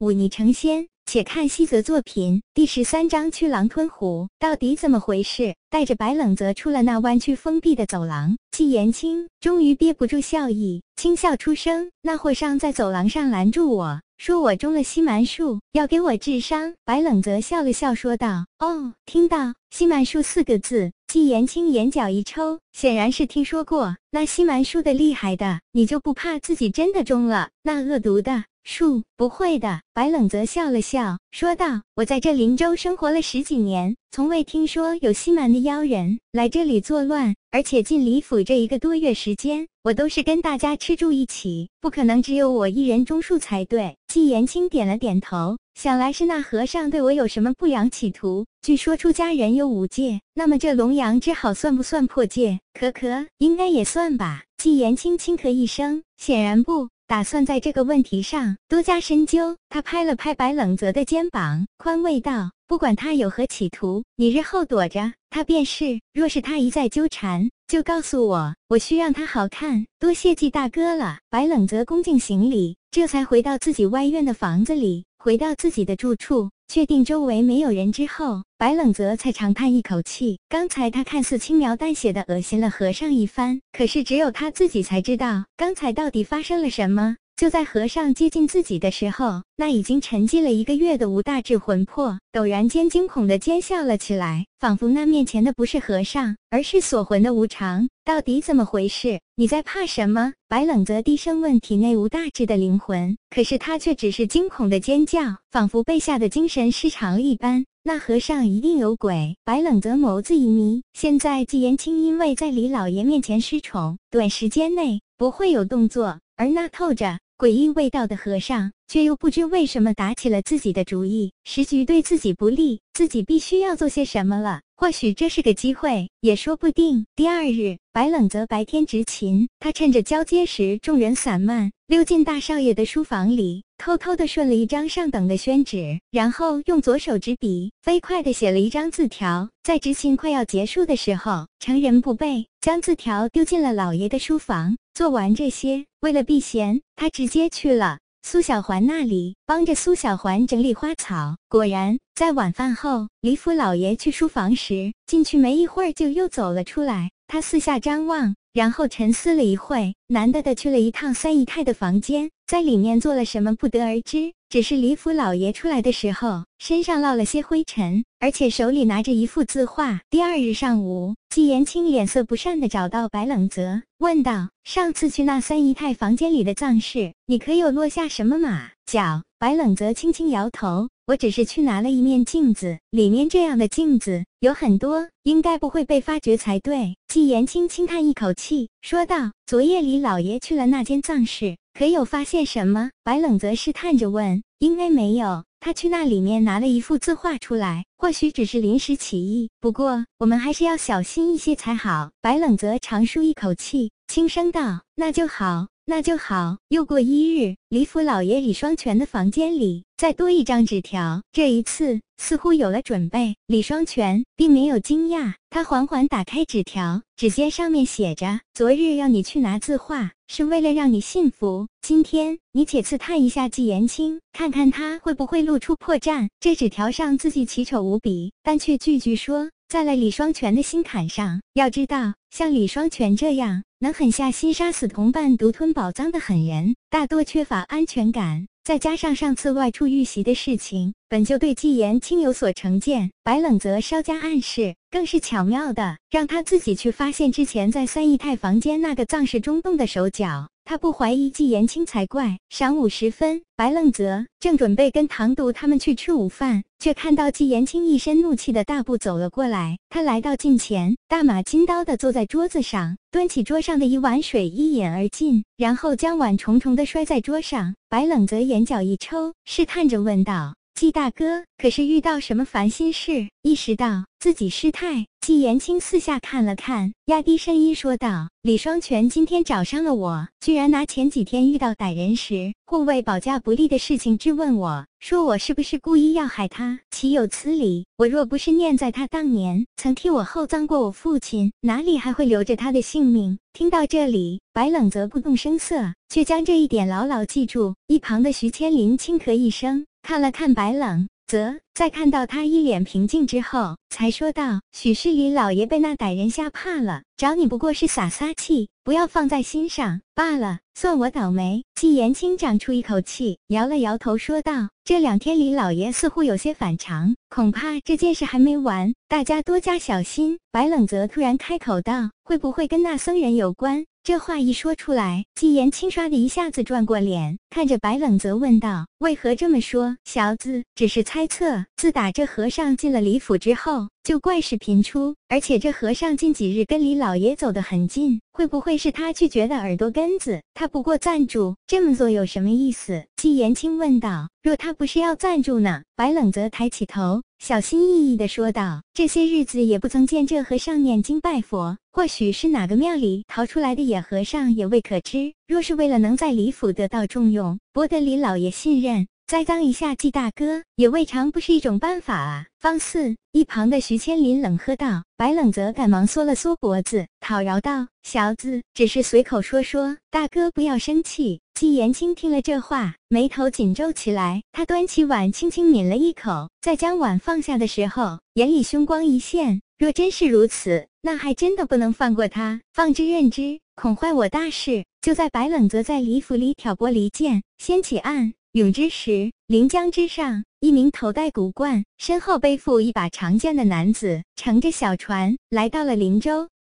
忤逆成仙。且看西泽作品第十三章去狼吞虎，到底怎么回事？带着白冷泽出了那弯曲封闭的走廊，季延青终于憋不住笑意，轻笑出声：“那货商在走廊上拦住我。”说我中了西蛮术，要给我治伤。白冷泽笑了笑，说道：“哦，听到西蛮术四个字，季延青眼角一抽，显然是听说过。那西蛮术的厉害的，你就不怕自己真的中了那恶毒的树？不会的。”白冷泽笑了笑，说道：“我在这林州生活了十几年，从未听说有西蛮的妖人来这里作乱。而且进李府这一个多月时间，我都是跟大家吃住一起，不可能只有我一人中树才对。”季延青点了点头，想来是那和尚对我有什么不良企图。据说出家人有五戒，那么这龙阳之好算不算破戒？可可，应该也算吧。季延青轻咳一声，显然不。打算在这个问题上多加深究。他拍了拍白冷泽的肩膀，宽慰道：“不管他有何企图，你日后躲着他便是。若是他一再纠缠，就告诉我，我需让他好看。多谢季大哥了。”白冷泽恭敬行礼，这才回到自己外院的房子里，回到自己的住处。确定周围没有人之后，白冷泽才长叹一口气。刚才他看似轻描淡写的恶心了和尚一番，可是只有他自己才知道刚才到底发生了什么。就在和尚接近自己的时候，那已经沉寂了一个月的吴大志魂魄陡然间惊恐的尖笑了起来，仿佛那面前的不是和尚，而是锁魂的无常。到底怎么回事？你在怕什么？白冷泽低声问体内吴大志的灵魂，可是他却只是惊恐的尖叫，仿佛被吓得精神失常一般。那和尚一定有鬼。白冷泽眸子一眯，现在季延青因为在李老爷面前失宠，短时间内不会有动作，而那透着。诡异味道的和尚，却又不知为什么打起了自己的主意。时局对自己不利，自己必须要做些什么了。或许这是个机会，也说不定。第二日，白冷泽白天执勤，他趁着交接时众人散漫，溜进大少爷的书房里，偷偷的顺了一张上等的宣纸，然后用左手执笔，飞快的写了一张字条。在执勤快要结束的时候，成人不备，将字条丢进了老爷的书房。做完这些，为了避嫌，他直接去了苏小环那里，帮着苏小环整理花草。果然，在晚饭后，李府老爷去书房时，进去没一会儿就又走了出来。他四下张望，然后沉思了一会，难得的去了一趟三姨太的房间，在里面做了什么不得而知。只是李府老爷出来的时候，身上落了些灰尘，而且手里拿着一幅字画。第二日上午，季延青脸色不善的找到白冷泽，问道：“上次去那三姨太房间里的葬事，你可有落下什么马脚？”白冷泽轻轻摇头：“我只是去拿了一面镜子，里面这样的镜子有很多，应该不会被发觉才对。”季延青轻叹一口气，说道：“昨夜李老爷去了那间葬事。”可有发现什么？白冷泽试探着问。应该没有，他去那里面拿了一幅字画出来，或许只是临时起意。不过我们还是要小心一些才好。白冷泽长舒一口气，轻声道：“那就好，那就好。”又过一日，李府老爷李双全的房间里再多一张纸条，这一次似乎有了准备。李双全并没有惊讶，他缓缓打开纸条，只见上面写着：“昨日要你去拿字画。”是为了让你幸福。今天你且刺探一下季言清，看看他会不会露出破绽。这纸条上字迹奇丑无比，但却句句说在了李双全的心坎上。要知道，像李双全这样能狠下心杀死同伴、独吞宝藏的狠人，大多缺乏安全感。再加上上次外出遇袭的事情，本就对纪言青有所成见。白冷泽稍加暗示，更是巧妙的让他自己去发现之前在三姨太房间那个藏式中洞的手脚。他不怀疑季延青才怪。晌午时分，白冷泽正准备跟唐渡他们去吃午饭，却看到季延青一身怒气的大步走了过来。他来到近前，大马金刀的坐在桌子上，端起桌上的一碗水一饮而尽，然后将碗重重的摔在桌上。白冷泽眼角一抽，试探着问道。季大哥，可是遇到什么烦心事？意识到自己失态，季延青四下看了看，压低声音说道：“李双全今天找上了我，居然拿前几天遇到歹人时护卫保驾不利的事情质问我，说我是不是故意要害他？岂有此理！我若不是念在他当年曾替我厚葬过我父亲，哪里还会留着他的性命？”听到这里，白冷泽不动声色，却将这一点牢牢记住。一旁的徐千林轻咳一声。看了看白冷泽，在看到他一脸平静之后，才说道：“许是李老爷被那歹人吓怕了，找你不过是撒撒气，不要放在心上罢了，算我倒霉。”季延青长出一口气，摇了摇头，说道：“这两天李老爷似乎有些反常，恐怕这件事还没完，大家多加小心。”白冷泽突然开口道：“会不会跟那僧人有关？”这话一说出来，季言青唰的一下子转过脸，看着白冷泽问道：“为何这么说？”小子只是猜测。自打这和尚进了李府之后，就怪事频出，而且这和尚近几日跟李老爷走得很近，会不会是他拒绝的耳朵根子？他不过赞助这么做有什么意思？季言青问道。若他不是要赞助呢？白冷泽抬起头。小心翼翼地说道：“这些日子也不曾见这和尚念经拜佛，或许是哪个庙里逃出来的野和尚，也未可知。若是为了能在李府得到重用，博得李老爷信任，栽赃一下季大哥，也未尝不是一种办法啊。”方四一旁的徐千林冷喝道：“白冷泽赶忙缩了缩脖子，讨饶道：‘小子只是随口说说，大哥不要生气。’”季延青听了这话，眉头紧皱起来。他端起碗，轻轻抿了一口，在将碗放下的时候，眼里凶光一现。若真是如此，那还真的不能放过他。放之任之，恐坏我大事。就在白冷泽在李府里挑拨离间，掀起暗涌之时，临江之上，一名头戴古冠、身后背负一把长剑的男子，乘着小船来到了林州。